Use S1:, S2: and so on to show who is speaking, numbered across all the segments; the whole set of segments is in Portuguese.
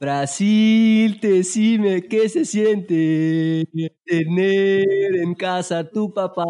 S1: Brasil, decime qué se siente tener em casa tu papá.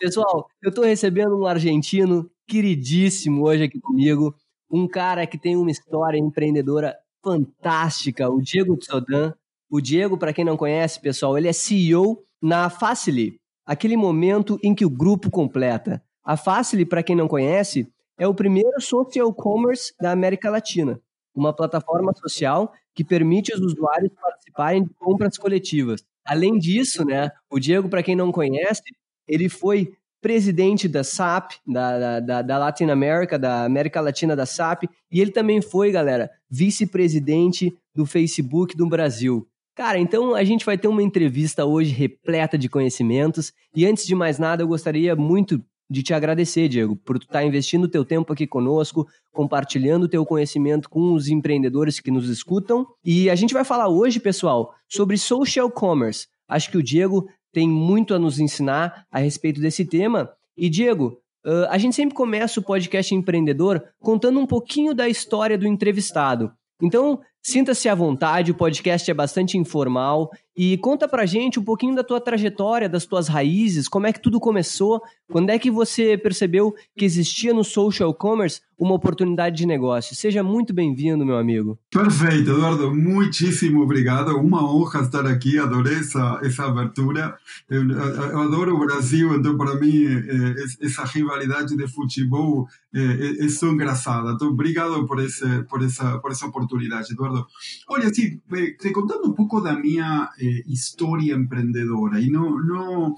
S1: Pessoal, eu tô recebendo um argentino queridíssimo hoje aqui comigo, um cara que tem uma história empreendedora fantástica, o Diego Tsodan. O Diego, para quem não conhece, pessoal, ele é CEO na Facile, aquele momento em que o grupo completa. A Facile, para quem não conhece, é o primeiro social commerce da América Latina, uma plataforma social que permite os usuários participarem de compras coletivas. Além disso, né, o Diego, para quem não conhece, ele foi presidente da SAP, da, da, da Latin America, da América Latina da SAP, e ele também foi, galera, vice-presidente do Facebook do Brasil. Cara, então a gente vai ter uma entrevista hoje repleta de conhecimentos, e antes de mais nada, eu gostaria muito de te agradecer, Diego, por tu estar tá investindo o teu tempo aqui conosco, compartilhando o teu conhecimento com os empreendedores que nos escutam. E a gente vai falar hoje, pessoal, sobre social commerce. Acho que o Diego tem muito a nos ensinar a respeito desse tema. E, Diego, a gente sempre começa o podcast empreendedor contando um pouquinho da história do entrevistado. Então, sinta-se à vontade, o podcast é bastante informal e conta pra gente um pouquinho da tua trajetória, das tuas raízes, como é que tudo começou, quando é que você percebeu que existia no social commerce uma oportunidade de negócio. Seja muito bem-vindo, meu amigo.
S2: Perfeito, Eduardo, muitíssimo obrigado. Uma honra estar aqui, adorei essa, essa abertura. Eu, eu adoro o Brasil, então para mim eh, essa rivalidade de futebol é, é, só engraçada. Então, obrigado por, esse, por, essa, por essa oportunidade, Eduardo. Olha, assim, te contando um pouco da minha eh, história empreendedora, e não, não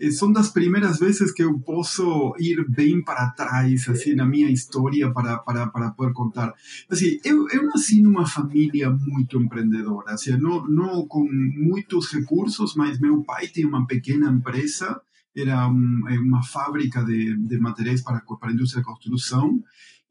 S2: eh, são das primeiras vezes que eu posso ir bem para trás, assim, na minha história para, para, para poder contar. Assim, eu, eu nasci numa família muito empreendedora, assim, não, não com muitos recursos, mas meu pai tinha uma pequena empresa, era um, uma fábrica de, de materiais para, para a indústria de construção,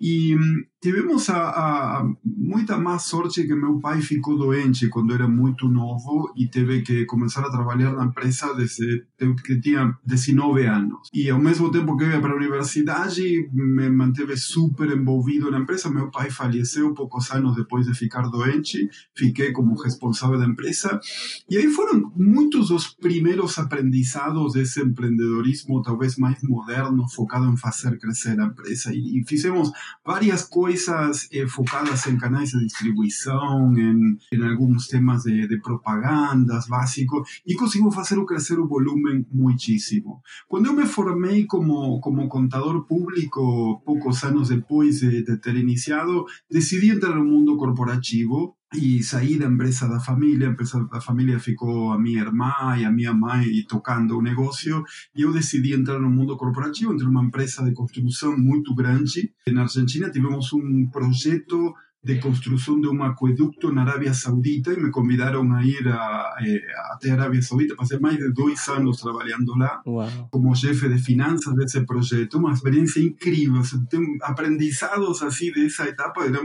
S2: e tivemos a, a, muita má sorte que meu pai ficou doente quando era muito novo e teve que começar a trabalhar na empresa desde que tinha 19 anos. E ao mesmo tempo que eu ia para a universidade, me manteve super envolvido na empresa. Meu pai faleceu poucos anos depois de ficar doente, fiquei como responsável da empresa. E aí foram muitos os primeiros aprendizados desse empreendedorismo, talvez mais moderno, focado em fazer crescer a empresa. E, e fizemos várias coisas eh, focadas em canais de distribuição, em, em alguns temas de, de, propagandas básicos, e conseguimos fazer crescer o volume muitíssimo. Quando eu me formei como, como contador público, poucos anos depois de, de ter iniciado, decidi entrar no mundo corporativo e saí da empresa da família, a empresa da família ficou a minha irmã e a minha mãe tocando o negócio, e eu decidi entrar no mundo corporativo, entrei numa empresa de construção muito grande. Na Argentina tivemos um projeto de construcción de un acueducto en Arabia Saudita y me convidaron a ir a, eh, a Arabia Saudita. Pasé más de dos años trabajando lá wow. como jefe de finanzas de ese proyecto. Una experiencia increíble. O sea, aprendizados así de esa etapa. Era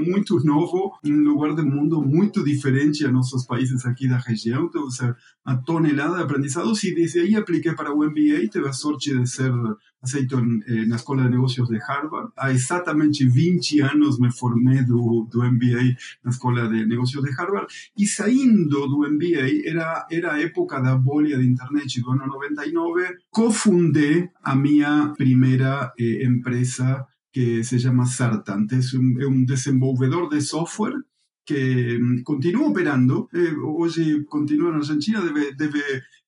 S2: nuevo en un lugar del mundo muy diferente a nuestros países aquí de la región. O sea, una tonelada de aprendizados y desde ahí apliqué para un MBA y tuve la suerte de ser aceito en, eh, la Escuela de Negocios de Harvard. A exactamente 20 años me formé do, do MBA na Escola de Negócios de Harvard. E saindo do MBA, era, era a época da bolha de internet do ano 99, cofundei a minha primeira eh, empresa que se. Es un, es un desenvolvedor de software que mm, continúa operando. Eh, hoje continua na Argentina, deve, deve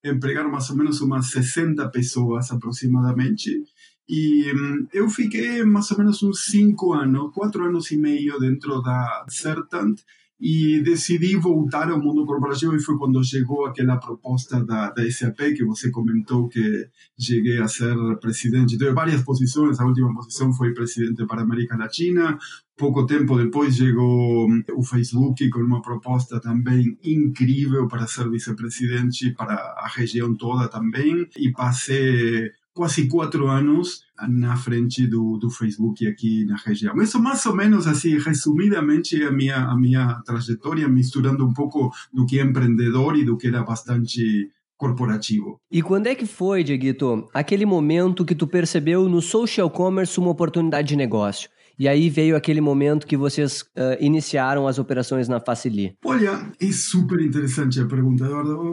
S2: empregar mais ou menos umas 60 pessoas aproximadamente. E mm, eu fiquei mais ou menos uns 5 anos, 4 anos e meio dentro da Certant e decidi voltar ao mundo corporativo e foi quando chegou aquela proposta da, da SAP que você comentou que cheguei a ser presidente. Tive várias posições, a última posição foi presidente para a América Latina. Pouco tempo depois chegou o Facebook com uma proposta também incrível para ser vice-presidente para a região toda também e passei quase quatro anos na frente do, do Facebook aqui na região. Isso mais ou menos assim, resumidamente, a minha, a minha trajetória, misturando um pouco do que é empreendedor e do que era bastante corporativo.
S1: E quando é que foi, Dieguito, aquele momento que tu percebeu no social commerce uma oportunidade de negócio? E aí veio aquele momento que vocês uh, iniciaram as operações na Facili.
S2: Olha, é super interessante a pergunta,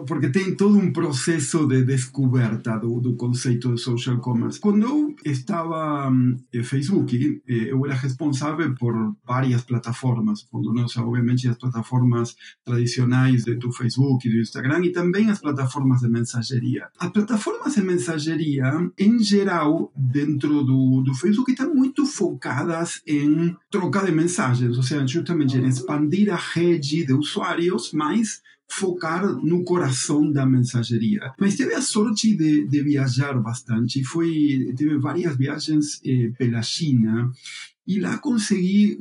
S2: porque tem todo um processo de descoberta do, do conceito de social commerce. Quando eu estava em Facebook, eh, eu era responsável por várias plataformas, quando nós, obviamente, as plataformas tradicionais do Facebook e do Instagram e também as plataformas de mensageria. As plataformas de mensageria, em geral, dentro do, do Facebook, estão muito focadas em troca de mensagens, ou seja, justamente em expandir a rede de usuários, mas focar no coração da mensageria. Mas teve a sorte de, de viajar bastante, foi, teve várias viagens eh, pela China, e lá consegui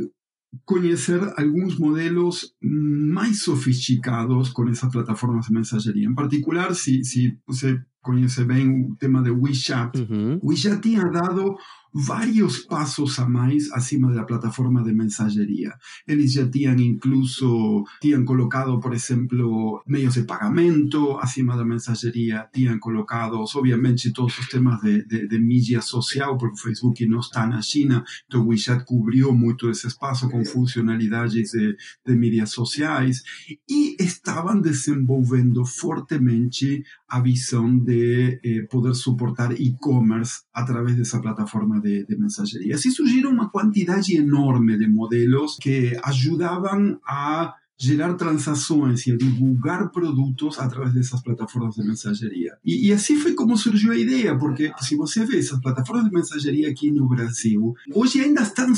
S2: conhecer alguns modelos mais sofisticados com essas plataformas de mensageria. Em particular, se, se você conhece bem o tema de WeChat, uhum. WeChat tinha dado vários passos a mais acima da plataforma de mensageria. Eles já tinham incluso, tinham colocado, por exemplo, meios de pagamento acima da mensageria, tinham colocado, obviamente, todos os temas de, de, de mídia social, porque Facebook não está na China, o WeChat cobriu muito esse espaço com funcionalidades de, de mídias sociais e estavam desenvolvendo fortemente a visão de eh, poder suportar e-commerce através dessa plataforma de, de mensageria. Assim surgiram uma quantidade enorme de modelos que ajudavam a gerar transações e divulgar produtos através dessas plataformas de mensageria. E, e, assim foi como surgiu a ideia, porque se você vê essas plataformas de mensageria aqui no Brasil, hoje ainda estão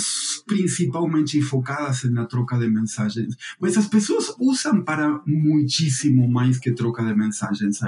S2: principalmente focadas na troca de mensagens, mas as pessoas usam para muitíssimo mais que troca de mensagens.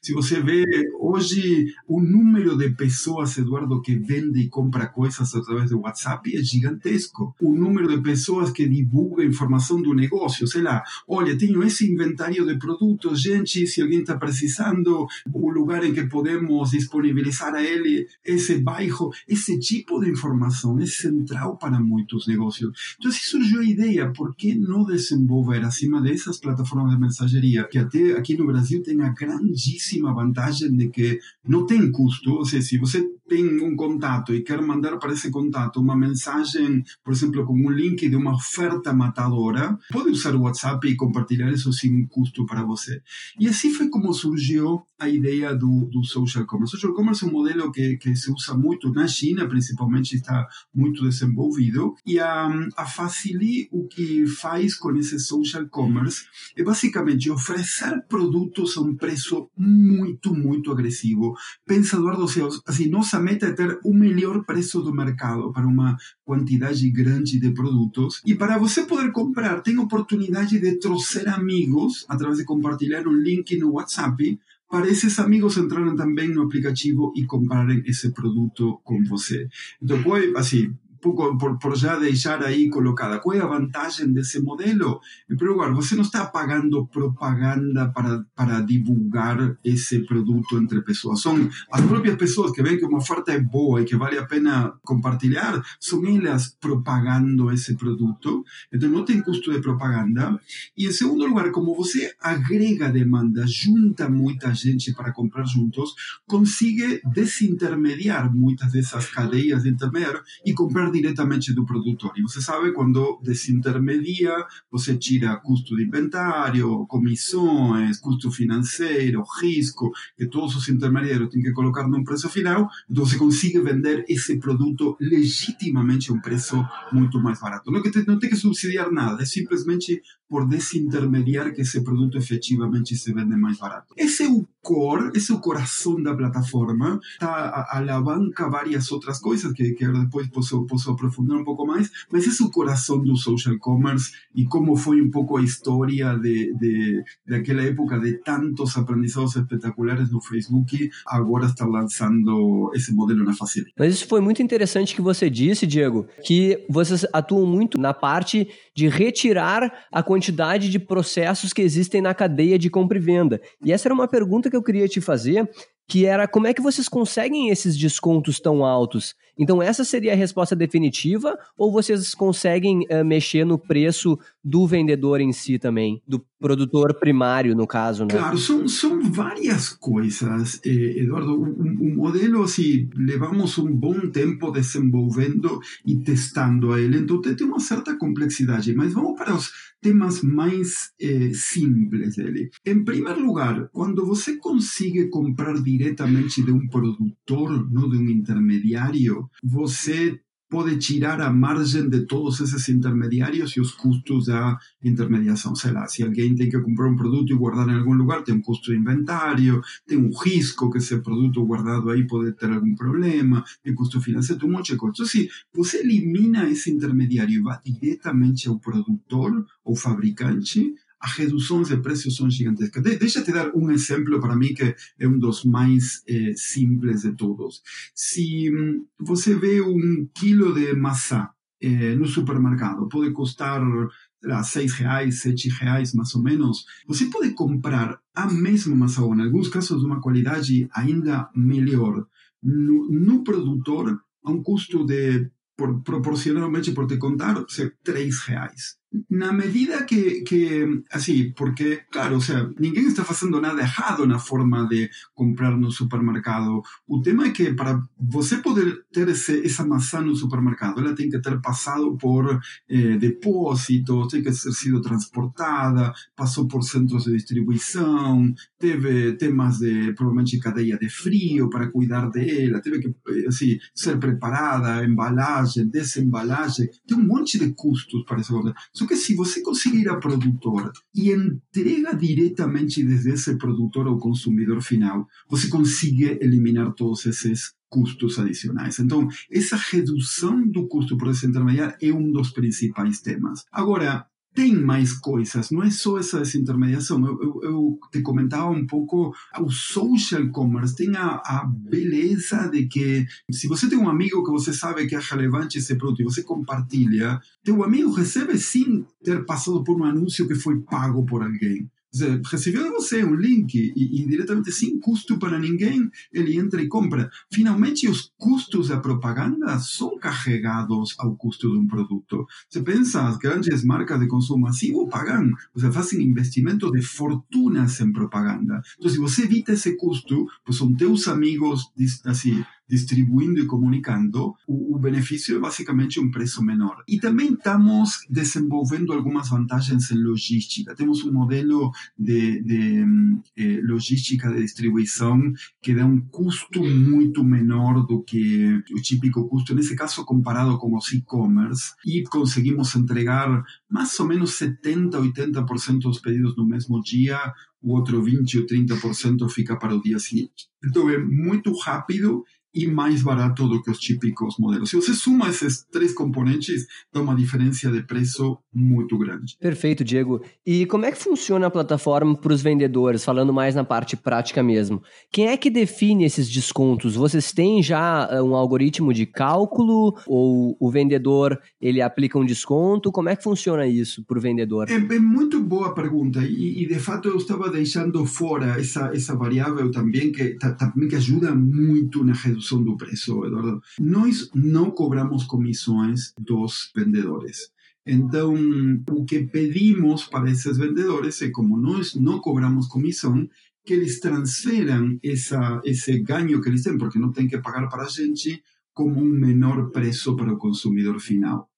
S2: Se você vê hoje o número de pessoas, Eduardo, que vende e compra coisas através do WhatsApp é gigantesco. O número de pessoas que divulga informação do negócio, lá, olha, tenho esse inventário de produtos, gente, se alguém está precisando, o lugar em que podemos disponibilizar a ele esse bairro, esse tipo de informação é central para muitos negócios. Então, se surgiu a ideia, por que não desenvolver acima dessas plataformas de mensageria, que até aqui no Brasil tem a grandíssima vantagem de que não tem custo, ou seja, se você tem um contato e quer mandar para esse contato uma mensagem, por exemplo, com um link de uma oferta matadora, pode usar o WhatsApp e compartilhar isso sem custo para você. E assim foi como surgiu a ideia do, do social commerce. O social commerce é um modelo que, que se usa muito na China, principalmente, está muito desenvolvido. E a, a Facili, o que faz com esse social commerce é basicamente oferecer produtos a um preço muito, muito agressivo. Pensa, Eduardo, assim, nossa meta é ter o melhor preço do mercado para uma quantidade grande de produtos. E para você poder comprar, tem oportunidade de trouxer amigos através de compartilhar um link no WhatsApp para esses amigos entrarem também no aplicativo e comprarem esse produto com você. Então, pode, assim, pouco por, por já deixar aí colocada. Qual é a vantagem desse modelo? Em primeiro lugar, você não está pagando propaganda para, para divulgar esse produto entre pessoas. São as próprias pessoas que veem que uma oferta é boa e que vale a pena compartilhar, são elas propagando esse produto. Então não tem custo de propaganda. E em segundo lugar, como você agrega demanda, junta muita gente para comprar juntos, consiga desintermediar muitas dessas cadeias de intermediário e comprar diretamente do produtor. E você sabe, quando desintermedia, você tira custo de inventário, comissões, custo financeiro, risco, que todos os intermediários têm que colocar num preço final, então você consegue vender esse produto legitimamente a um preço muito mais barato. Não, que te, não tem que subsidiar nada, é simplesmente por desintermediar que esse produto efetivamente se vende mais barato. Esse é o core, esse é o coração da plataforma, está alavanca várias outras coisas que, que depois posso, posso aprofundar um pouco mais, mas esse é o coração do social commerce e como foi um pouco a história de, de, daquela época de tantos aprendizados espetaculares no Facebook, agora está lançando esse modelo na Facility.
S1: Mas isso foi muito interessante que você disse, Diego, que vocês atuam muito na parte de retirar a quantidade de processos que existem na cadeia de compra e venda. E essa era uma pergunta que eu queria te fazer, que era como é que vocês conseguem esses descontos tão altos? Então, essa seria a resposta definitiva ou vocês conseguem uh, mexer no preço do vendedor em si também, do produtor primário, no caso, né?
S2: Claro, são, são várias coisas, eh, Eduardo. O, modelo, assim, levamos um bom tempo desenvolvendo e testando ele, então tem uma certa complexidade, mas vamos para os temas mais eh, simples dele. Em primeiro lugar, quando você consegue comprar diretamente de um produtor, não de um intermediário, você pode tirar a margem de todos esses intermediários e os custos da intermediação. Sei lá, se alguém tem que comprar um produto e guardar em algum lugar, tem um custo de inventário, tem um risco que esse produto guardado aí pode ter algum problema, tem custo financeiro, tem um monte de coisas. Então, se você elimina esse intermediário e vai diretamente ao produtor ou fabricante, as reduções de preços são gigantescas. De, deixa te dar um exemplo para mim que é um dos mais eh, simples de todos. Se hum, você vê um quilo de maçã eh, no supermercado, pode custar lá, seis reais, sete reais mais ou menos, você pode comprar a mesma maçã, ou em alguns casos de uma qualidade ainda melhor, no, no produtor a um custo de, por, proporcionalmente, por te contar, três reais. Na medida que, que, assim, porque, claro, o sea, ninguém está fazendo nada errado na forma de comprar no supermercado. O tema é que para você poder ter esse, essa maçã no supermercado, ela tem que ter passado por eh, depósitos, tem que ter sido transportada, passou por centros de distribuição, teve temas de, provavelmente, cadeia de frio para cuidar dela, teve que, assim, ser preparada, embalagem, desembalagem, tem um monte de custos para isso só que se você conseguir a produtora e entrega diretamente desde esse produtor ao consumidor final, você consegue eliminar todos esses custos adicionais. Então, essa redução do custo por esse intermediário é um dos principais temas. Agora, tem mais coisas, não é só essa desintermediação. Eu, eu, eu te comentava um pouco, o social commerce tem a, a, beleza de que se você tem um amigo que você sabe que é relevante esse produto e você compartilha, teu amigo recebe sem ter passado por um anúncio que foi pago por alguém recebeu de você um link e, e, diretamente sem custo para ninguém, ele entra e compra. Finalmente, os custos da propaganda são carregados ao custo de um produto. Você pensa, as grandes marcas de consumo massivo pagam, você fazem investimento de fortunas em propaganda. Então, se você evita esse custo, pues são teus amigos, assim, distribuindo e comunicando, o, o, benefício é basicamente um preço menor. E também estamos desenvolvendo algumas vantagens em logística. Temos um modelo de, de eh, logística de distribuição que dá um custo muito menor do que o típico custo, nesse caso comparado com os e-commerce, e conseguimos entregar mais ou menos 70, 80% dos pedidos no mesmo dia, o outro 20 ou 30% fica para o dia seguinte. Então é muito rápido e mais barato do que os típicos modelos. Se você suma esses três componentes, dá uma diferença de preço muito grande.
S1: Perfeito, Diego. E como é que funciona a plataforma para os vendedores, falando mais na parte prática mesmo? Quem é que define esses descontos? Vocês têm já eh, um algoritmo de cálculo ou o vendedor ele aplica um desconto? Como é que funciona isso para o vendedor?
S2: É, é, muito boa pergunta e, e, de fato eu estava deixando fora essa, essa variável também que, também que ajuda muito na redução redução do preço, Eduardo. Nós não cobramos comissões dos vendedores. Então, o que pedimos para esses vendedores é, como nós não cobramos comissão, que eles transferam essa, esse ganho que eles têm, porque não tem que pagar para a gente, como um menor preço para o consumidor final.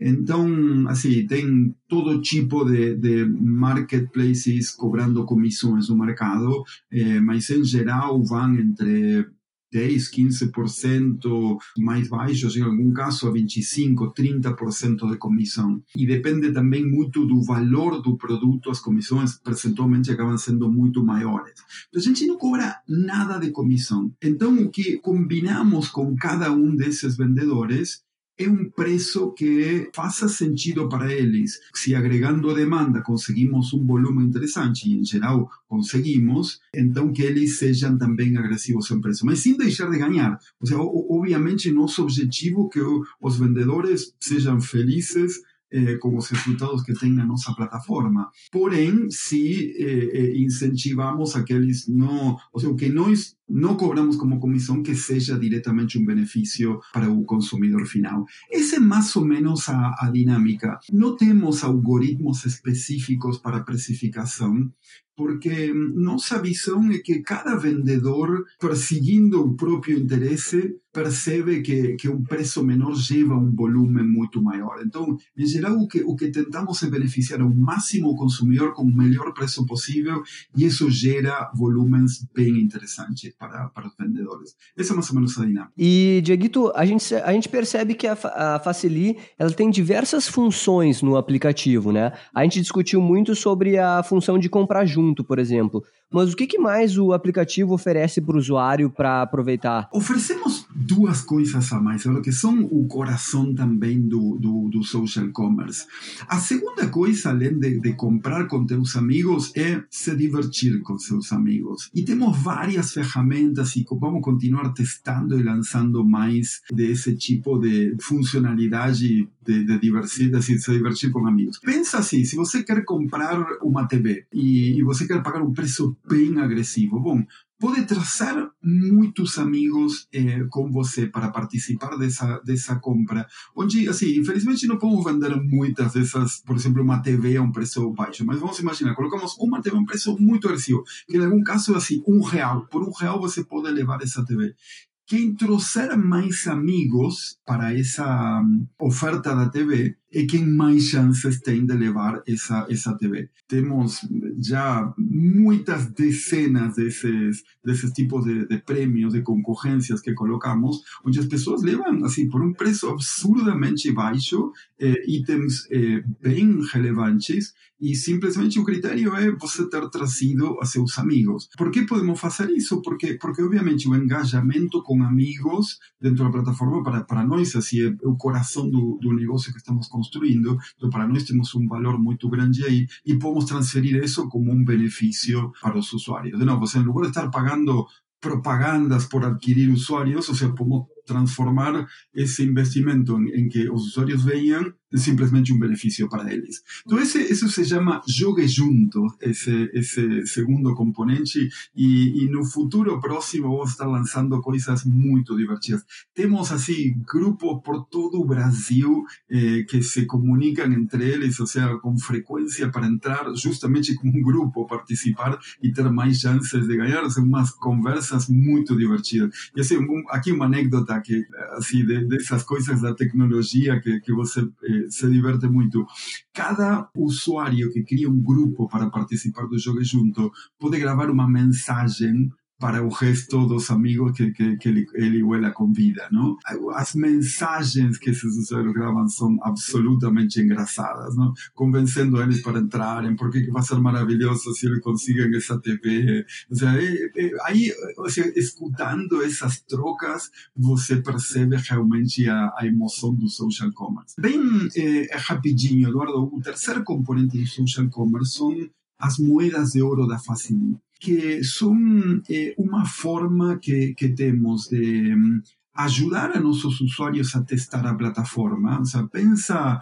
S2: Então, assim, tem todo tipo de, de marketplaces cobrando comissões no mercado, eh, mas em geral vão entre 10, 15% mais baixos, em algum caso a 25, 30% de comissão. E depende também muito do valor do produto, as comissões percentualmente acabam sendo muito maiores. Então, a gente não cobra nada de comissão. Então, o que combinamos com cada um desses vendedores é um preço que faça sentido para eles. Se agregando demanda conseguimos um volume interessante, e em geral conseguimos, então que eles sejam também agressivos em preço, mas sem deixar de ganhar. Ou seja, obviamente, nosso objetivo é que os vendedores sejam felizes eh, com os resultados que tem na nossa plataforma. Porém, se eh, eh, incentivamos aqueles não, ou seja, que nós não cobramos como comissão que seja diretamente um benefício para o consumidor final. Essa é mais ou menos a, a dinâmica. Não temos algoritmos específicos para precificação, porque nossa visão é que cada vendedor, perseguindo o próprio interesse, percebe que, que um preço menor leva um volume muito maior. Então, em geral, o que, o que tentamos é beneficiar ao máximo o consumidor com o melhor preço possível e isso gera volumes bem interessantes para, para os vendedores. Essa é mais ou menos a dinâmica.
S1: E, Dieguito, a gente, a gente percebe que a, a Facili ela tem diversas funções no aplicativo, né? A gente discutiu muito sobre a função de comprar junto, por exemplo. Mas o que, que mais o aplicativo oferece para o usuário para aproveitar?
S2: Oferecemos duas coisas a mais, que são o coração também do, do, do, social commerce. A segunda coisa, além de, de comprar com teus amigos, é se divertir com seus amigos. E temos várias ferramentas e vamos continuar testando e lançando mais desse tipo de funcionalidade de, de divertir, de se divertir com amigos. Pensa assim, se você quer comprar uma TV e, e você quer pagar um preço bem agressivo, bom, pode trazer muitos amigos eh, com você para participar dessa dessa compra. Onde, assim, infelizmente não podemos vender muitas dessas, por exemplo, uma TV a um preço baixo, mas vamos imaginar, colocamos uma TV a um preço muito agressivo, que em algum caso é assim, um real. Por um real você pode levar essa TV. Quem trouxer mais amigos para essa hum, oferta da TV é quem mais chances tem de levar essa, essa TV. Temos já muitas dezenas desses, desses tipos de, de prêmios, de concorrências que colocamos, onde as pessoas levam, assim, por um preço absurdamente baixo, eh, itens eh, bem relevantes, e simplesmente o critério é você ter trazido a seus amigos. Por que podemos fazer isso? Porque, porque obviamente, o engajamento com amigos dentro da plataforma, para, para nós, assim, é o coração do, do negócio que estamos construindo. Então, para nós, temos um valor muito grande aí e podemos transferir isso como um benefício para os usuários. De novo, em lugar de estar pagando propagandas por adquirir usuarios, o sea, podemos transformar ese investimento en, en que los usuarios vean simplesmente um benefício para eles. Então, esse, isso se chama jogue junto, esse, esse segundo componente, e, e no futuro próximo vamos estar lançando coisas muito divertidas. Temos, assim, grupos por todo o Brasil eh, que se comunicam entre eles, ou seja, com frequência para entrar justamente como um grupo, participar e ter mais chances de ganhar. São umas conversas muito divertidas. E, assim, um, aqui uma anedota que, assim, de, dessas coisas da tecnologia que, que você eh, se diverte muito. Cada usuário que cria um grupo para participar do Jogo Junto pode gravar uma mensagem para o resto dos amigos que, que, que ele, ele ou ela convida, não? As mensagens que esses usuários gravam são absolutamente engraçadas, não? Convencendo eles para entrarem, porque vai ser maravilhoso se eles conseguem essa TV. Ou seja, é, é, aí, ou seja, trocas, você percebe realmente a, a emoção do social commerce. Bem é, rapidinho, Eduardo, o terceiro componente do social commerce são as moedas de ouro da Facility que son eh, uma forma que, que temos de um, ajudar a nossos usuários a testar a plataforma. O sea, pensa,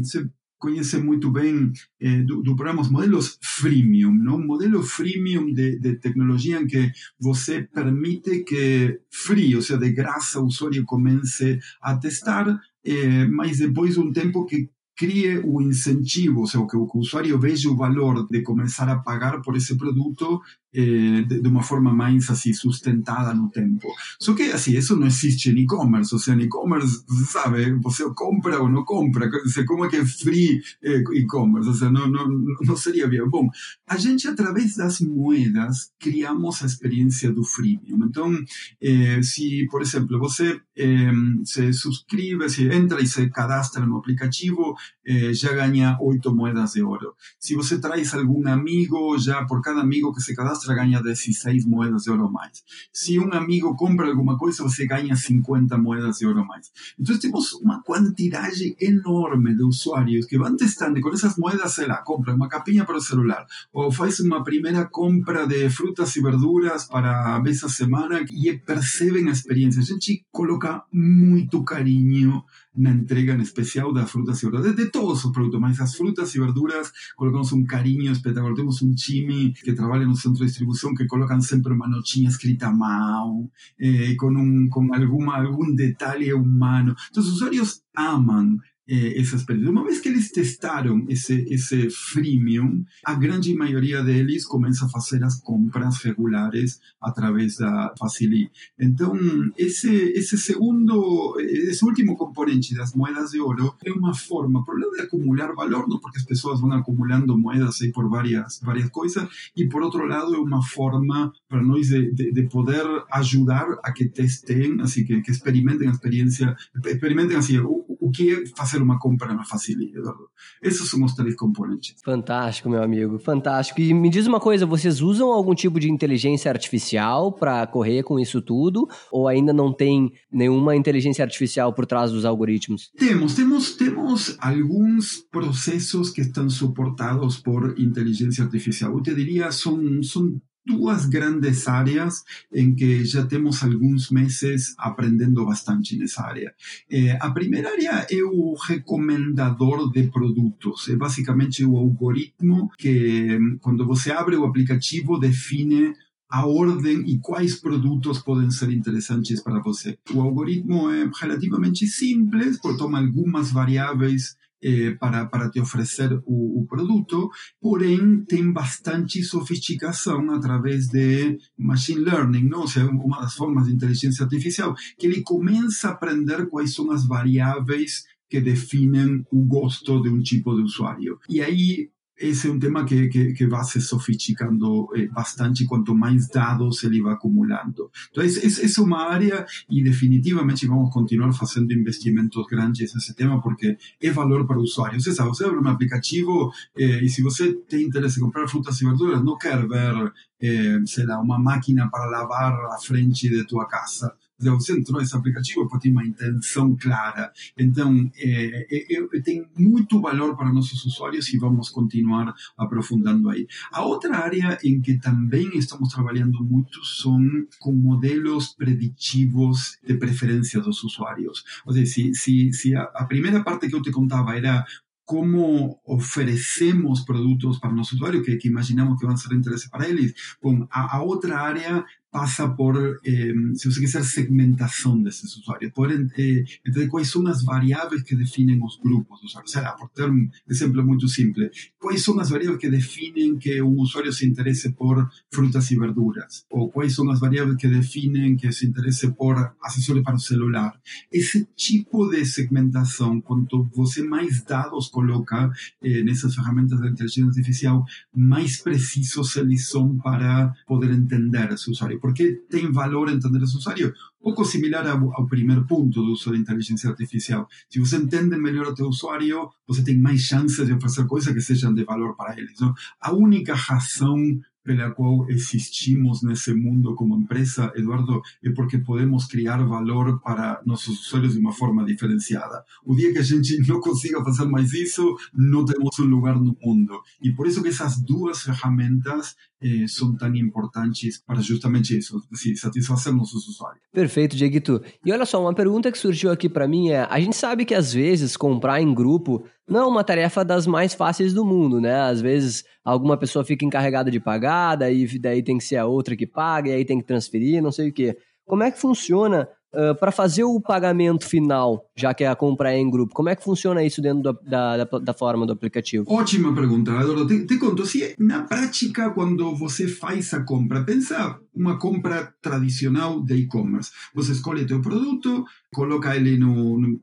S2: você conhece muito bem eh, do, do programa, os modelos freemium, não? um modelo freemium de, de tecnologia em que você permite que free, ou seja, de graça, o usuário comece a testar, eh, mas depois de um tempo que crie o incentivo, o sea, que o usuario veja o valor de começar a pagar por esse produto eh, de, de, uma forma mais assim sustentada no tempo. Só que assim, isso não existe em e-commerce, ou seja, em e-commerce, sabe, você compra ou não compra, como é que é free eh, e-commerce, ou seja, não, não, não seria bem. Bom, a gente, através das moedas, criamos a experiência do freemium. Então, eh, se, por exemplo, você eh, se subscreve, se entra e se cadastra no aplicativo, eh, já ganha oito moedas de ouro. Se você traz algum amigo, já por cada amigo que se cadastra, você ganha 16 moedas de ouro mais. Se um amigo compra alguma coisa, você ganha 50 moedas de ouro mais. Então temos uma quantidade enorme de usuários que vão testando e com essas moedas, sei lá, compra uma capinha para o celular ou faz uma primeira compra de frutas e verduras para essa semana e percebem a experiência. A gente coloca muito carinho na entrega en especial de frutas y verduras, de, todos los productos, mas as frutas y verduras colocamos un cariño espectacular. Tenemos un chimi que trabaja en un centro de distribución que colocan siempre una notinha escrita a mão, eh, con, un, con alguma, algún detalle humano. Entonces, los usuarios aman eh, essa experiência. Uma vez que eles testaram esse, esse freemium, a grande maioria deles começa a fazer as compras regulares através da Facili. Então, esse, esse segundo, esse último componente das moedas de ouro é uma forma, por lado, de acumular valor, não? porque as pessoas vão acumulando moedas aí por várias, várias coisas, e por outro lado, é uma forma para nós de, de, de poder ajudar a que testem, assim, que, que experimentem a experiência, experimentem assim, o que é fazer uma compra na Eduardo. Esses são os três componentes.
S1: Fantástico, meu amigo, fantástico. E me diz uma coisa, vocês usam algum tipo de inteligência artificial para correr com isso tudo? Ou ainda não tem nenhuma inteligência artificial por trás dos algoritmos?
S2: Temos, temos, temos alguns processos que estão suportados por inteligência artificial. Eu te diria, são, são duas grandes áreas em que já temos alguns meses aprendendo bastante nessa área. Eh, a primeira área é o recomendador de produtos. É basicamente o algoritmo que, quando você abre o aplicativo, define a ordem e quais produtos podem ser interessantes para você. O algoritmo é relativamente simples, toma algumas variáveis eh, para, para te oferecer o, o, produto, porém tem bastante sofisticação através de machine learning, não? ou seja, uma das formas de inteligência artificial, que ele começa a aprender quais são as variáveis que definem o gosto de um tipo de usuário. E aí esse é um tema que, que, que vai se sofisticando eh, bastante quanto mais dados ele vai acumulando. Então, essa é uma área e definitivamente vamos continuar fazendo investimentos grandes nesse tema porque é valor para o usuário. Você sabe, você abre um aplicativo eh, e se você tem interesse em comprar frutas e verduras, não quer ver, eh, sei lá, uma máquina para lavar a frente de tua casa você entrou nesse aplicativo porque tem uma intenção clara. Então, é, é, é, tem muito valor para nossos usuários e vamos continuar aprofundando aí. A outra área em que também estamos trabalhando muito são com modelos preditivos de preferência dos usuários. Ou seja, se, se, se a, a primeira parte que eu te contava era como oferecemos produtos para nossos usuários que, que imaginamos que vão ser interessantes para eles. Bom, a, a outra área pasa por, eh, si usted quiere, segmentación de esos usuarios, por eh, entender cuáles son las variables que definen los grupos de usuarios. O sea, por dar un ejemplo muy simple, cuáles son las variables que definen que un usuario se interese por frutas y verduras, o cuáles son las variables que definen que se interese por accesorios para el celular. Ese tipo de segmentación, cuanto más dados coloca eh, en esas herramientas de inteligencia artificial, más precisos eles son para poder entender a su usuario porque tem valor entender esse usuário. Um pouco similar ao, ao primeiro ponto do uso da inteligência artificial. Se você entende melhor o teu usuário, você tem mais chances de oferecer coisas que sejam de valor para eles. Não? A única razão pela qual existimos nesse mundo como empresa, Eduardo, é porque podemos criar valor para nossos usuários de uma forma diferenciada. O dia que a gente não consiga fazer mais isso, não temos um lugar no mundo. E por isso que essas duas ferramentas eh, são tão importantes para justamente isso, satisfazer nossos usuários.
S1: Perfeito, Dieguito. E olha só, uma pergunta que surgiu aqui para mim é: a gente sabe que às vezes comprar em grupo não é uma tarefa das mais fáceis do mundo, né? Às vezes alguma pessoa fica encarregada de pagar, daí, daí tem que ser a outra que paga, e aí tem que transferir, não sei o quê. Como é que funciona uh, para fazer o pagamento final, já que a compra é em grupo, como é que funciona isso dentro da, da, da forma do aplicativo?
S2: Ótima pergunta, Eduardo. Te, te conto, se na prática, quando você faz a compra, pensa uma compra tradicional de e-commerce. Você escolhe teu produto, coloca ele no, no,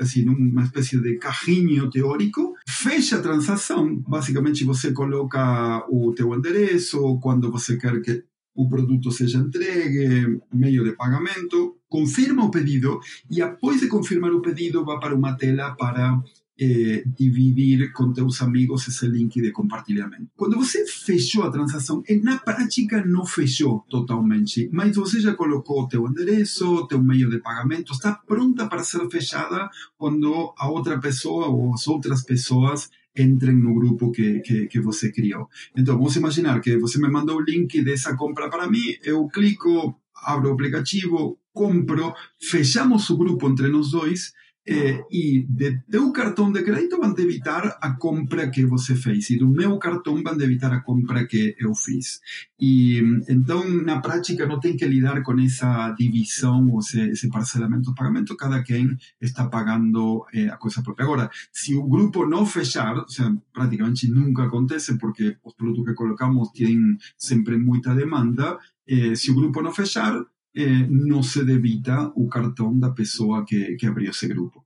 S2: assim, numa espécie de carrinho teórico, fecha a transação. Basicamente, você coloca o teu endereço, quando você quer que o produto seja entregue, meio de pagamento, confirma o pedido e após de confirmar o pedido vai para uma tela para eh, dividir com teus amigos esse link de compartilhamento. Quando você fechou a transação, na prática não fechou totalmente, mas você já colocou teu endereço, teu meio de pagamento, está pronta para ser fechada quando a outra pessoa ou as outras pessoas entrem no grupo que, que, que, você criou. Então, vamos imaginar que você me mandou o link dessa compra para mim, eu clico, abro o aplicativo, compro, fechamos o grupo entre nós dois é, e de teu cartão de crédito vão evitar a compra que você fez e do meu cartão vão evitar a compra que eu fiz. E então, na prática, não tem que lidar com essa divisão ou esse, esse parcelamento do pagamento, cada quem está pagando é, a coisa própria. Agora, se o grupo não fechar, ou seja, praticamente nunca acontece porque os produtos que colocamos têm sempre muita demanda, é, se o grupo não fechar, eh, não se debita o cartão da pessoa que, que abriu esse grupo.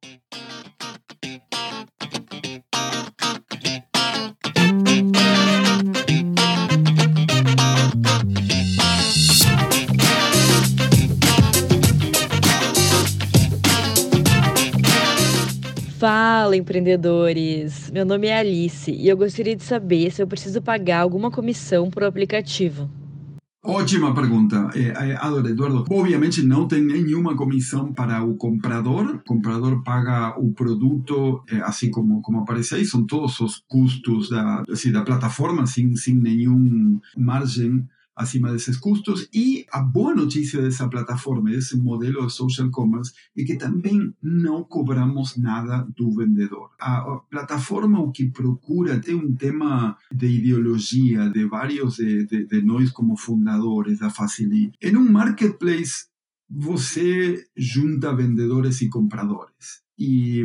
S3: Fala, empreendedores! Meu nome é Alice e eu gostaria de saber se eu preciso pagar alguma comissão por aplicativo.
S2: Ótima pergunta. É, é, adoro, Eduardo. Obviamente não tem nenhuma comissão para o comprador. O comprador paga o produto é, assim como, como aparece aí. São todos os custos da, assim, da plataforma, sem, sem nenhum margem acima desses custos. E a boa notícia dessa plataforma, desse modelo de social commerce, é que também não cobramos nada do vendedor. A plataforma o que procura tem um tema de ideologia de vários de, de, de como fundadores da Facili. Em um marketplace, você junta vendedores e compradores. E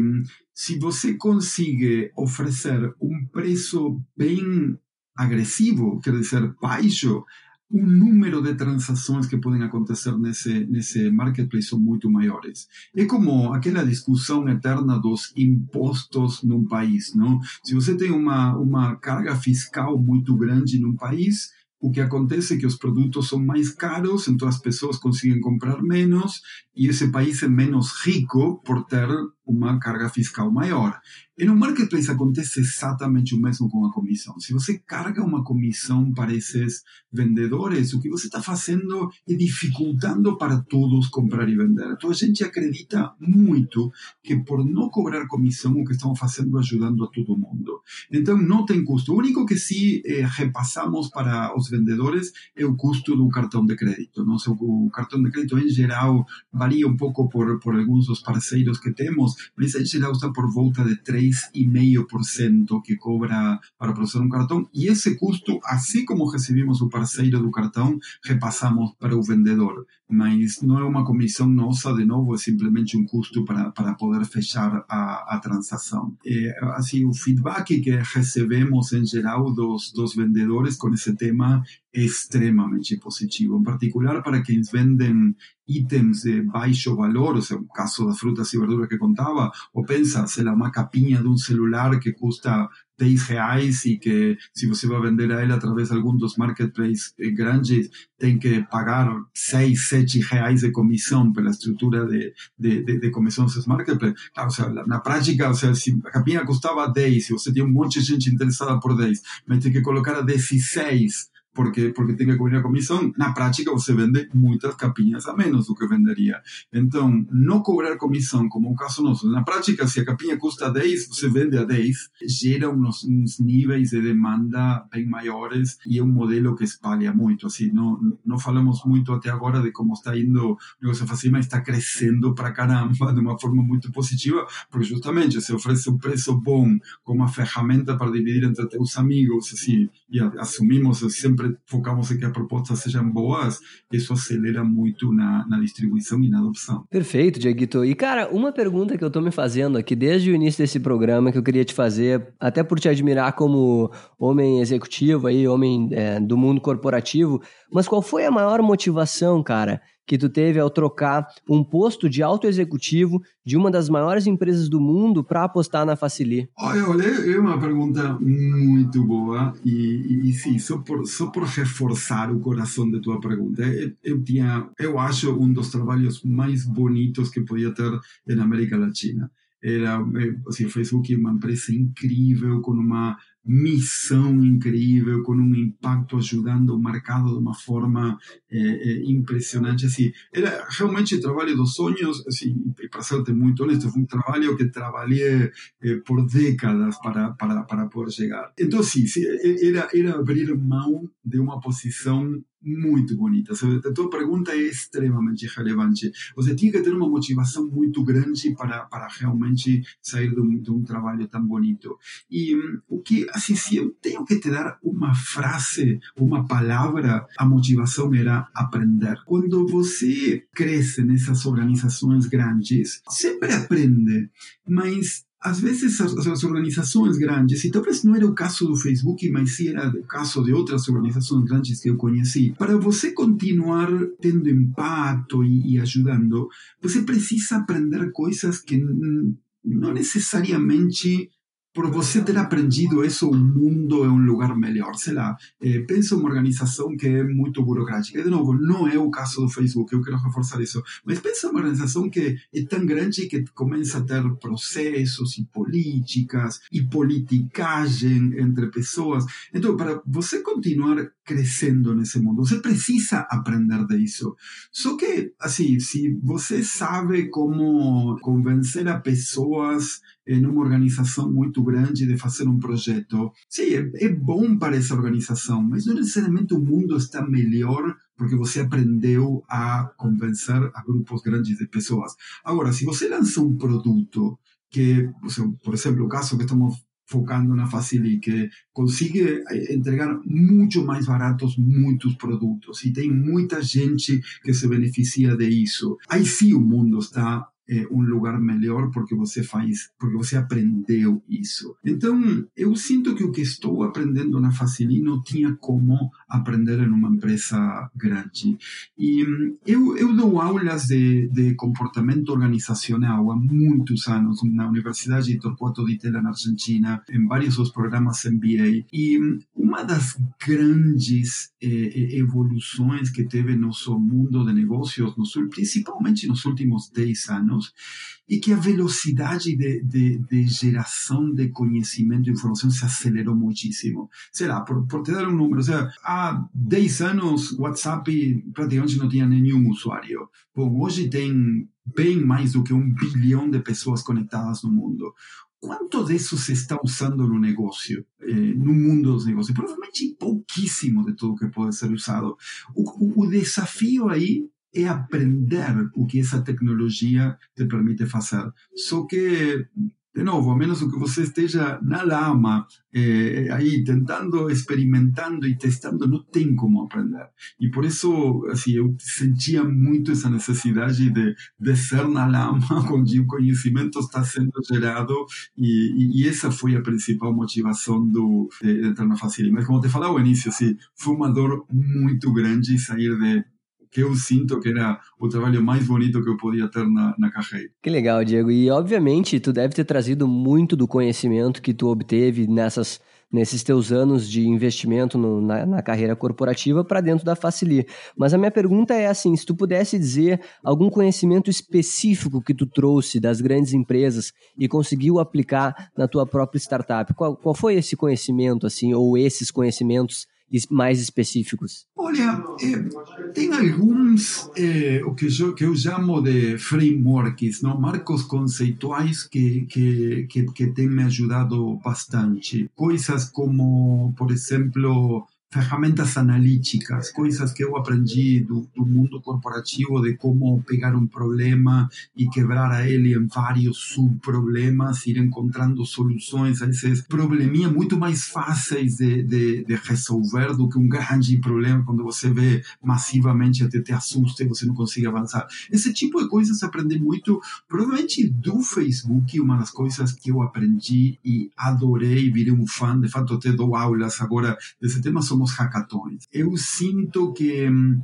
S2: se você consegue oferecer um preço bem agressivo, quer dizer, baixo, o número de transações que podem acontecer nesse, nesse marketplace são muito maiores. É como aquela discussão eterna dos impostos num país, não? Se você tem uma, uma carga fiscal muito grande num país, o que acontece é que os produtos são mais caros, então as pessoas conseguem comprar menos e esse país é menos rico por ter uma carga fiscal maior. E no marketplace acontece exatamente o mesmo com a comissão. Se você carga uma comissão para esses vendedores, o que você está fazendo é dificultando para todos comprar e vender. Então a gente acredita muito que por não cobrar comissão, o que estamos fazendo é ajudando a todo mundo. Então não tem custo. O único que sim eh, repassamos para os vendedores é o custo do cartão de crédito. Não? O cartão de crédito, em geral, varia um pouco por, por alguns dos parceiros que temos, mas em geral está por volta de 3,5% que cobra para processar um cartão. E esse custo, assim como recebemos o parceiro do cartão, repassamos para o vendedor. Mas não é uma comissão nossa, de novo, é simplesmente um custo para, para poder fechar a, a transação. E, assim, o feedback que recebemos em geral dos, dos vendedores com esse tema é extremamente positivo, em particular para quem vendem itens de baixo valor, ou seja, o caso das frutas e verduras que contava, ou pensa, sei lá, uma capinha de um celular que custa 10 reais e que se você vai vender a ele através de algum dos marketplaces grandes, tem que pagar 6, 7 reais de comissão pela estrutura de, de, de, de comissão desses marketplaces. Claro, ou seja, na prática, ou seja, se a capinha custava 10 e você tem um monte de gente interessada por 10, mas tem que colocar a 16 porque, porque tem que cobrir a comissão, na prática você vende muitas capinhas a menos do que venderia. Então, não cobrar comissão, como o caso nosso, na prática, se a capinha custa 10, você vende a 10, gera uns, uns níveis de demanda bem maiores e é um modelo que espalha muito. Assim, não, não falamos muito até agora de como está indo o negócio fácil, mas está crescendo para caramba de uma forma muito positiva, porque justamente você oferece um preço bom como uma ferramenta para dividir entre teus amigos, assim, e assumimos sempre sempre focamos em que as propostas sejam boas, isso acelera muito na, na distribuição e na adopção.
S1: Perfeito, Dieguito. E, cara, uma pergunta que eu tô me fazendo aqui desde o início desse programa que eu queria te fazer, até por te admirar como homem executivo aí, homem é, do mundo corporativo, mas qual foi a maior motivação, cara, que tu teve ao trocar um posto de alto executivo de uma das maiores empresas do mundo para apostar na Facili?
S2: Olha, olha, é uma pergunta muito boa e, e, e sim, só por, só por reforçar o coração de tua pergunta, eu, eu, tinha, eu acho um dos trabalhos mais bonitos que podia ter na América Latina. Era, assim, o Facebook é uma empresa incrível, com uma missão incrível, com um impacto ajudando o mercado de uma forma é, é, impressionante. Assim, era realmente o trabalho dos sonhos, assim, para ser muito honesto, foi um trabalho que trabalhei é, por décadas para, para, para poder chegar. Então, sim, era, era abrir mão de uma posição muito bonita. A tua pergunta é extremamente relevante. Você tinha que ter uma motivação muito grande para, para realmente sair de um, de um trabalho tão bonito. E um, o que assim, se eu tenho que te dar uma frase, uma palavra, a motivação era aprender. Quando você cresce nessas organizações grandes, sempre aprende, mas às vezes as, as, organizações grandes, e talvez não era o caso do Facebook, mas sim era o caso de outras organizações grandes que eu conheci, para você continuar tendo impacto e, e ajudando, você precisa aprender coisas que não necessariamente por você ter aprendido isso, o mundo é um lugar melhor. Sei lá, é, pensa uma organização que é muito burocrática. De novo, não é o caso do Facebook, eu quero reforçar isso. Mas pensa uma organização que é tão grande que começa a ter processos e políticas e politicagem entre pessoas. Então, para você continuar crescendo nesse mundo, você precisa aprender disso. Só que, assim, se você sabe como convencer a pessoas em uma organização muito grande de fazer um projeto. Sim, é, é bom para essa organização, mas não necessariamente o mundo está melhor porque você aprendeu a convencer a grupos grandes de pessoas. Agora, se você lança um produto que, por exemplo, o caso que estamos focando na Facili, que consigue eh, entregar muito mais baratos muitos produtos e tem muita gente que se beneficia de isso. Aí sim o mundo está é, um lugar melhor porque você faz, porque você aprendeu isso. Então, eu sinto que o que estou aprendendo na Facili não tinha como aprender em uma empresa grande. E eu, eu dou aulas de, de comportamento organizacional há muitos anos na Universidade de Torquato di Tella, na Argentina, em vários dos programas MBA. E uma das grandes eh, evoluções que teve nosso mundo de negócios, principalmente nos últimos 10 anos, anos e que a velocidade de, de, de geração de conhecimento e informação se acelerou muitíssimo. Sei lá, por, por te dar um número, há 10 anos WhatsApp praticamente não tinha nenhum usuário. Bom, hoje tem bem mais do que um bilhão de pessoas conectadas no mundo. Quanto disso se está usando no negócio, eh, no mundo dos negócios? Provavelmente pouquíssimo de tudo que pode ser usado. O, o, o desafio aí é aprender o que essa tecnologia te permite fazer. Só que, de novo, a menos que você esteja na lama, é, aí tentando, experimentando e testando, não tem como aprender. E por isso, assim, eu sentia muito essa necessidade de descer na lama, onde o conhecimento está sendo gerado, e, e, essa foi a principal motivação do, de, de entrar na Facili. Mas, como te falava ao início, assim, foi uma dor muito grande sair de que eu sinto que era o trabalho mais bonito que eu podia ter na, na carreira.
S1: Que legal, Diego. E obviamente tu deve ter trazido muito do conhecimento que tu obteve nessas nesses teus anos de investimento no, na, na, carreira corporativa para dentro da Facili. Mas a minha pergunta é assim, se tu pudesse dizer algum conhecimento específico que tu trouxe das grandes empresas e conseguiu aplicar na tua própria startup, qual, qual foi esse conhecimento assim ou esses conhecimentos mais específicos?
S2: Olha, é, tem alguns, é, o que eu, que eu chamo de frameworks, não? marcos conceituais que, que, que, que têm me ajudado bastante. Coisas como, por exemplo, ferramentas analíticas, coisas que eu aprendi do, do, mundo corporativo de como pegar um problema e quebrar ele em vários subproblemas, ir encontrando soluções a esses probleminhas muito mais fáceis de, de, de, resolver do que um grande problema quando você vê massivamente até te assusta e você não consegue avançar. Esse tipo de coisas aprendi muito, provavelmente do Facebook, uma das coisas que eu aprendi e adorei, virei um fã, de fato até dou aulas agora desse tema, são os hackathons. Eu sinto que hum,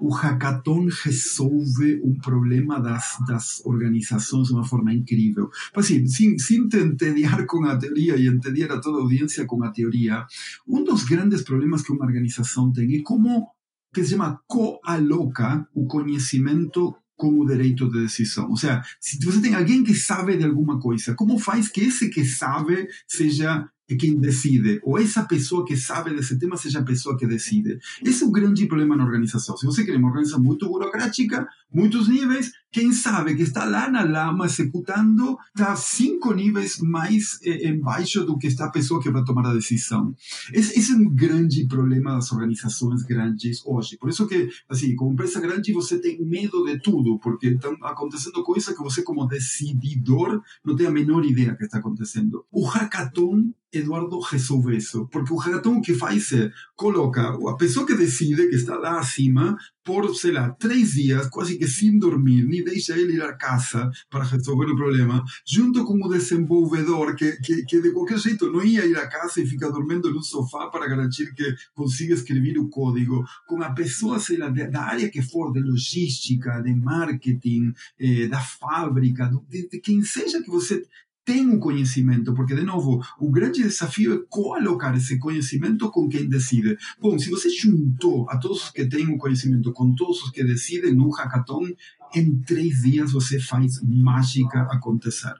S2: o hackathon resolve um problema das, das organizações de uma forma incrível. Assim, sem, sem te entediar com a teoria e entediar a toda a audiência com a teoria, um dos grandes problemas que uma organização tem é como que se chama coaloca o conhecimento com o direito de decisão. Ou seja, se você tem alguém que sabe de alguma coisa, como faz que esse que sabe seja é quem decide, ou essa pessoa que sabe desse tema seja a pessoa que decide. Esse é o grande problema na organização. Se você quer uma organização muito burocrática, muitos níveis, quem sabe que está lá na lama executando está cinco níveis mais eh, embaixo do que está a pessoa que vai tomar a decisão. Esse, esse, é um grande problema das organizações grandes hoje. Por isso que, assim, como empresa grande, você tem medo de tudo, porque estão acontecendo coisas que você, como decididor, não tem a menor ideia que está acontecendo. O hackathon Eduardo resolve isso, porque o hackathon o que faz é coloca a pessoa que decide, que está lá acima, por, sei lá, três dias, quase que sem dormir, nem deixa ele ir à casa para resolver o problema, junto com o desenvolvedor, que, que, que de qualquer jeito não ia ir à casa e fica dormindo no sofá para garantir que consiga escrever o código, com a pessoa, sei lá, da área que for, de logística, de marketing, eh, da fábrica, de, de quem seja que você tem um conhecimento, porque, de novo, o grande desafio é colocar esse conhecimento com quem decide. Bom, se você juntou a todos os que têm o conhecimento com todos os que decidem no hackathon, em três dias você faz mágica acontecer.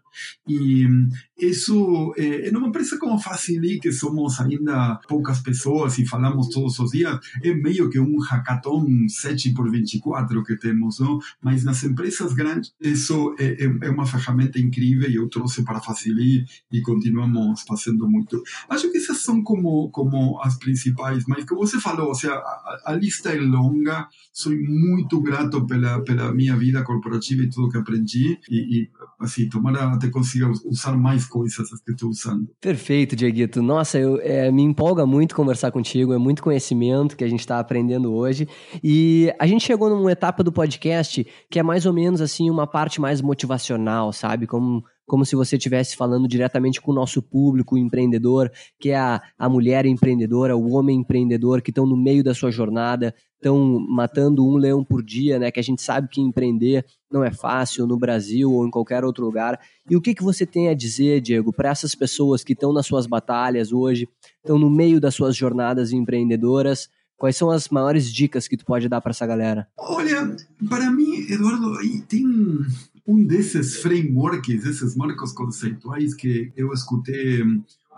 S2: E isso, é, numa empresa como a Facili, que somos ainda poucas pessoas e falamos todos os dias, é meio que um hackathon 7 por 24 que temos, não? Mas nas empresas grandes, isso é, é uma ferramenta incrível e eu trouxe para Facili e continuamos fazendo muito. Acho que essas são como, como as principais, mas como você falou, ou seja, a, a lista é longa, sou muito grato pela, pela minha vida corporativa e tudo que aprendi e, e assim, tomara até consiga usar mais coisas que estou usando.
S1: Perfeito, Dieguito. Nossa, eu, é, me empolga muito conversar contigo, é muito conhecimento que a gente está aprendendo hoje. E a gente chegou numa etapa do podcast que é mais ou menos assim uma parte mais motivacional, sabe? Como como se você estivesse falando diretamente com o nosso público, o empreendedor, que é a, a mulher empreendedora, o homem empreendedor, que estão no meio da sua jornada, estão matando um leão por dia, né? Que a gente sabe que empreender não é fácil no Brasil ou em qualquer outro lugar. E o que, que você tem a dizer, Diego, para essas pessoas que estão nas suas batalhas hoje, estão no meio das suas jornadas empreendedoras? Quais são as maiores dicas que tu pode dar para essa galera?
S2: Olha, para mim, Eduardo, tem um desses frameworks, esses marcos conceituais que eu escutei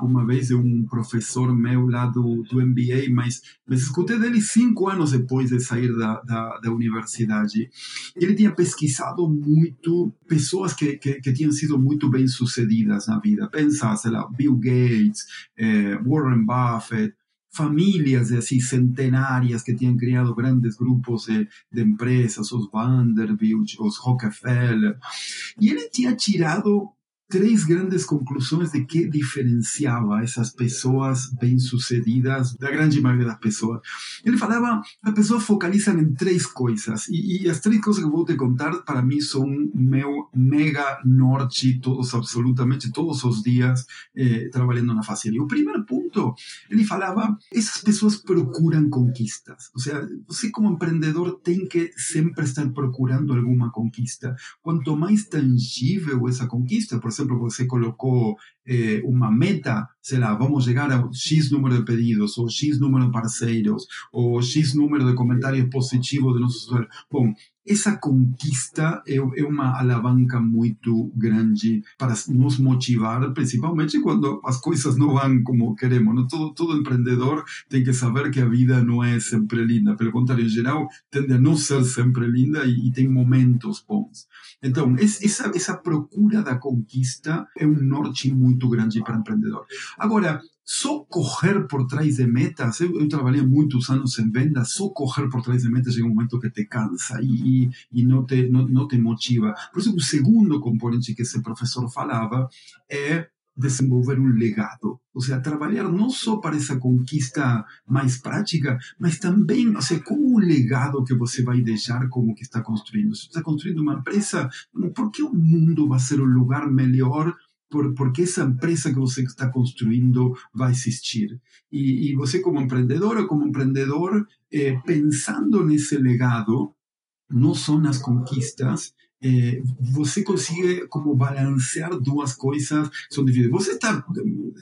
S2: uma vez de um professor meu lá do, do MBA, mas, mas escutei dele cinco anos depois de sair da, da, da universidade. Ele tinha pesquisado muito pessoas que, que, que, tinham sido muito bem sucedidas na vida. Pensa, sei lá, Bill Gates, eh, Warren Buffett, famílias assim, centenárias que tinham criado grandes grupos de, de empresas, os Vanderbilt, os Rockefeller. E ele tinha tirado três grandes conclusões de que diferenciava essas pessoas bem-sucedidas da grande maioria das pessoas. Ele falava, as pessoas focalizam em três coisas, e, e, as três coisas que eu vou te contar, para mim, são meu mega norte, todos, absolutamente todos os dias, eh, trabalhando na Facile. O primeiro ponto, ele falava, essas pessoas procuram conquistas. Ou seja, você como empreendedor tem que sempre estar procurando alguma conquista. Quanto mais tangível essa conquista, por exemplo, exemplo, você colocou eh, uma meta, sei lá, vamos chegar a X número de pedidos, ou X número de parceiros, ou X número de comentários positivos de nossos usuários. Bom, essa conquista é, é uma alavanca muito grande para nos motivar, principalmente quando as coisas não vão como queremos. Não? Todo, todo empreendedor tem que saber que a vida não é sempre linda. Pelo contrário, em geral, tende a não ser sempre linda e, e tem momentos bons. Então, essa, essa procura da conquista é um norte muito grande para empreendedor. Agora, só correr por trás de metas, eu, eu, trabalhei muitos anos em venda, só correr por trás de metas chega um momento que te cansa e, e, e não, te, não, não te motiva. Por isso, o segundo componente que esse professor falava é desenvolver um legado. Ou seja, trabalhar não só para essa conquista mais prática, mas também, ou seja, como o legado que você vai deixar como que está construindo. Se está construindo uma empresa, por que o mundo vai ser um lugar melhor por, porque essa empresa que você está construindo vai existir. E, e você como empreendedor ou como empreendedor, eh, pensando nesse legado, não só nas conquistas, é, você consegue como balancear duas coisas são difíceis. Você está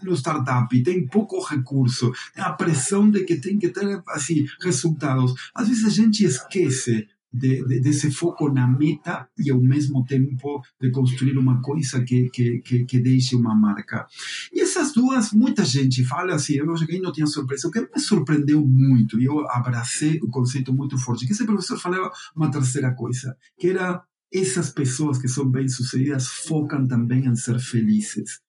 S2: no startup, tem pouco recurso, tem a pressão de que tem que ter assim, resultados. Às vezes a gente esquece de, de, desse foco na meta e ao mesmo tempo de construir uma coisa que, que, que, que deixe uma marca. E essas duas, muita gente fala assim, eu cheguei não tinha surpresa. O que me surpreendeu muito, e eu abracei o conceito muito forte, que esse professor falava uma terceira coisa, que era essas pessoas que são bem-sucedidas focam também em ser felizes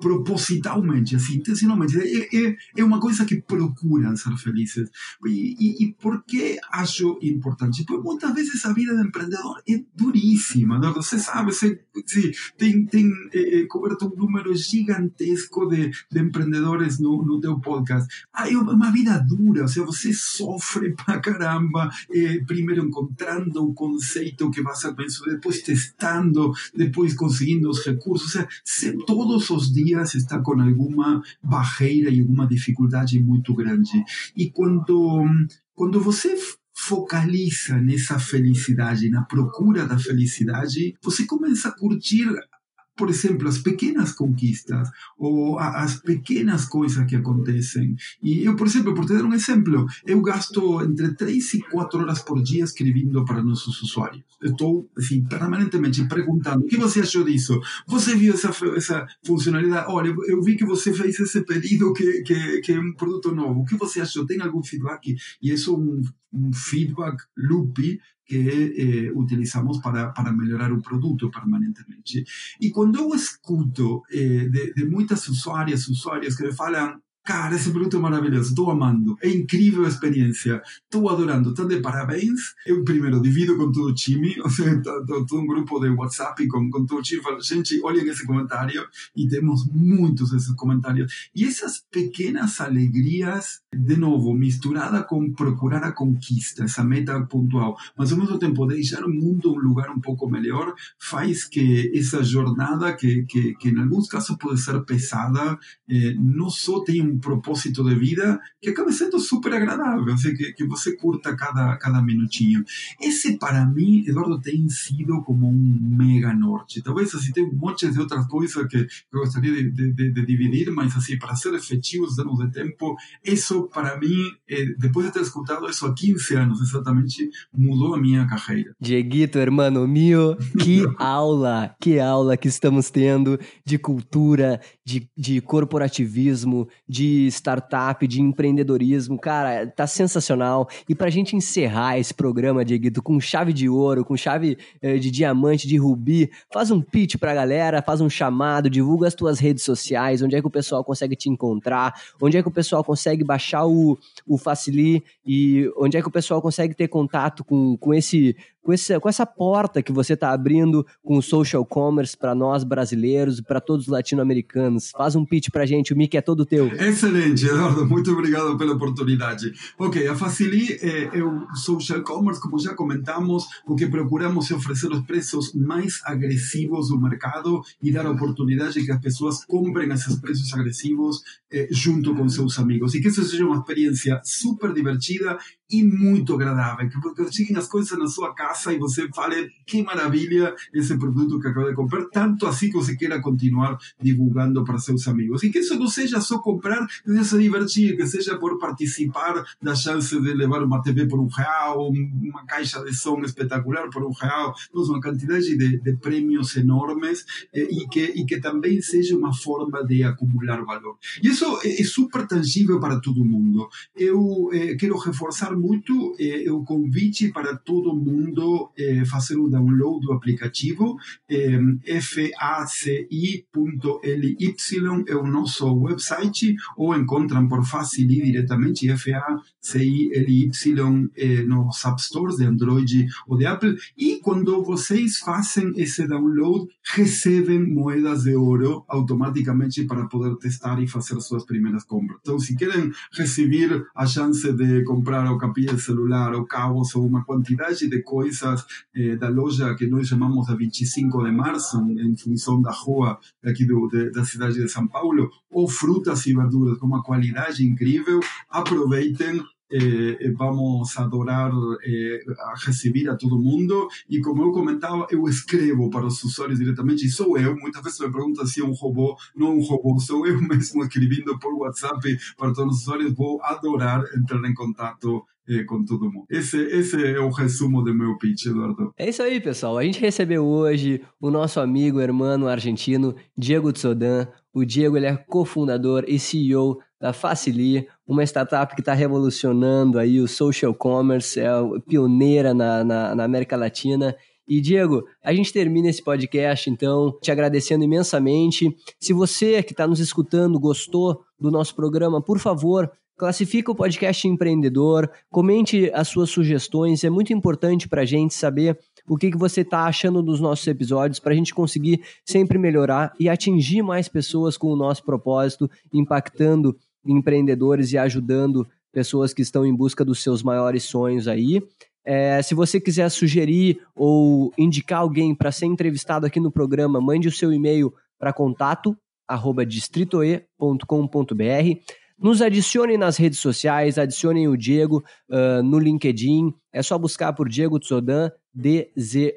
S2: propositalmente, assim, intencionalmente. É, é, é uma coisa que procuram ser felizes. E, e, e por que acho importante? Porque muitas vezes a vida do empreendedor é duríssima. Não? Você sabe, você, sim, tem, tem é, coberto um número gigantesco de, de empreendedores no, no teu podcast. Ah, é uma vida dura, ou seja, você sofre pra caramba, é, primeiro encontrando o conceito que vai ser bem depois testando, depois conseguindo os recursos. Ou seja, todos os dias dias está com alguma barreira e alguma dificuldade muito grande. E quando, quando você focaliza nessa felicidade, na procura da felicidade, você começa a curtir por exemplo, as pequenas conquistas ou as pequenas coisas que acontecem. E eu, por exemplo, por te dar um exemplo, eu gasto entre 3 e 4 horas por dia escrevendo para nossos usuários. Estou, assim, permanentemente perguntando: o que você achou disso? Você viu essa, essa funcionalidade? Olha, eu vi que você fez esse pedido que, que, que é um produto novo. O que você achou? Tem algum feedback? E isso é um, um feedback loop que eh, utilizamos para, para melhorar o produto permanentemente. E quando eu escuto eh, de, de muitas usuárias, usuários que me falam Cara, esse produto é maravilhoso, estou amando. É incrível a experiência, estou adorando. Estão de parabéns. Eu, primeiro, divido com todo o time, ou seja, todo um grupo de WhatsApp com, com todo o time. Falo, gente, olhem esse comentário. E temos muitos desses comentários. E essas pequenas alegrias, de novo, misturada com procurar a conquista, essa meta pontual, mas ao mesmo tempo deixar o mundo um lugar um pouco melhor, faz que essa jornada, que, que, que em alguns casos pode ser pesada, eh, não só tenha um um propósito de vida que acaba sendo super agradável, assim, que, que você curta cada, cada minutinho. Esse, para mim, Eduardo, tem sido como um mega norte. Talvez assim, tem um monte de outras coisas que, eu gostaria de, de, de, de dividir, mas assim, para ser efetivos, termos de tempo, isso para mim, eh, depois de ter escutado isso há 15 anos exatamente, mudou a minha carreira.
S1: Dieguito, hermano mío, que aula, que aula que estamos tendo de cultura, de, de corporativismo, de de startup, de empreendedorismo. Cara, tá sensacional. E pra gente encerrar esse programa, Dieguito, com chave de ouro, com chave eh, de diamante, de rubi, faz um pitch pra galera, faz um chamado, divulga as tuas redes sociais, onde é que o pessoal consegue te encontrar, onde é que o pessoal consegue baixar o, o Facili e onde é que o pessoal consegue ter contato com, com esse com, esse, com essa porta que você está abrindo com o social commerce para nós brasileiros e para todos os latino-americanos. Faz um pitch para gente, o mic é todo teu.
S2: Excelente, Eduardo, muito obrigado pela oportunidade. Ok, a Facili é, é o social commerce, como já comentamos, porque procuramos oferecer os preços mais agressivos do mercado e dar a oportunidade que as pessoas comprem esses preços agressivos eh, junto com seus amigos. E que isso seja uma experiência super divertida e muito agradável, que cheguem as coisas na sua casa e você fale que maravilha esse produto que acabou de comprar, tanto assim que você queira continuar divulgando para seus amigos. E que isso não seja só comprar, que seja se divertir, que seja por participar da chance de levar uma TV por um real, uma caixa de som espetacular por um real, então, uma quantidade de, de prêmios enormes eh, e, que, e que também seja uma forma de acumular valor. E isso é, é super tangível para todo mundo. Eu eh, quero reforçar muito é, o convite para todo mundo é, fazer o download do aplicativo. É, faci.ly é o nosso website ou encontram por Facili diretamente FACILY é, nos App Stores de Android ou de Apple. E quando vocês fazem esse download, recebem moedas de ouro automaticamente para poder testar e fazer suas primeiras compras. Então, se querem receber a chance de comprar o capinha de celular, ou cabos, ou uma quantidade de coisas eh, da loja que nós chamamos a 25 de março, em função da rua aqui de, da cidade de São Paulo, ou frutas e verduras com uma qualidade incrível, aproveitem eh, eh, vamos adorar eh, a receber a todo mundo e como eu comentava, eu escrevo para os usuários diretamente e sou eu, muitas vezes me perguntam se é um robô, não é um robô, sou eu mesmo escrevendo por WhatsApp para todos os usuários, vou adorar entrar em contato com todo mundo. Esse, esse é o resumo do meu pitch, Eduardo.
S1: É isso aí, pessoal. A gente recebeu hoje o nosso amigo, hermano argentino, Diego Tsodan. O Diego ele é cofundador e CEO da Facili, uma startup que está revolucionando aí o social commerce, é pioneira na, na, na América Latina. E Diego, a gente termina esse podcast então te agradecendo imensamente. Se você que está nos escutando gostou do nosso programa, por favor, classifica o podcast empreendedor, comente as suas sugestões. É muito importante para a gente saber o que, que você está achando dos nossos episódios para a gente conseguir sempre melhorar e atingir mais pessoas com o nosso propósito, impactando empreendedores e ajudando pessoas que estão em busca dos seus maiores sonhos aí. É, se você quiser sugerir ou indicar alguém para ser entrevistado aqui no programa, mande o seu e-mail para contato distritoe.com.br. Nos adicione nas redes sociais, adicionem o Diego uh, no LinkedIn. É só buscar por Diego Tsodan, D-Z-O-D-A-N,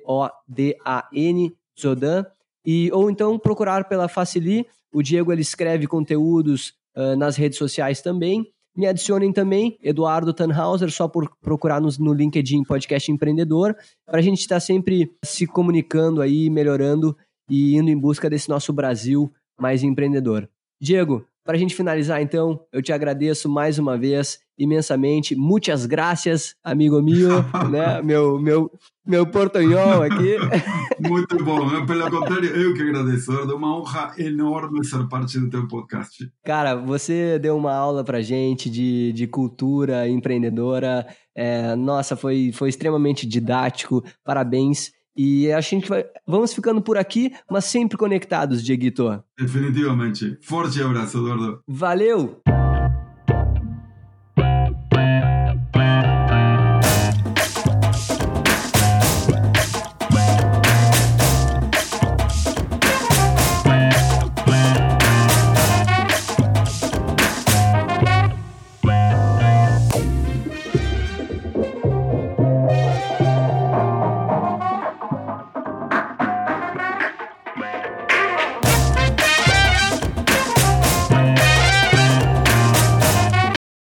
S1: Tsodan. E, ou então procurar pela Facili. O Diego ele escreve conteúdos uh, nas redes sociais também. Me adicionem também, Eduardo Tannhauser, só por procurar no, no LinkedIn Podcast Empreendedor, para a gente estar tá sempre se comunicando aí, melhorando e indo em busca desse nosso Brasil mais empreendedor. Diego, para a gente finalizar, então, eu te agradeço mais uma vez imensamente. Muitas graças, amigo meu, né? Meu, meu, meu portunhol aqui.
S2: Muito bom. Pelo contrário, eu que agradeço. É uma honra enorme ser parte do teu podcast.
S1: Cara, você deu uma aula para gente de, de cultura empreendedora. É, nossa, foi, foi extremamente didático. Parabéns. E a gente vai. Vamos ficando por aqui, mas sempre conectados, Dieguito.
S2: Definitivamente. Forte abraço, Eduardo.
S1: Valeu!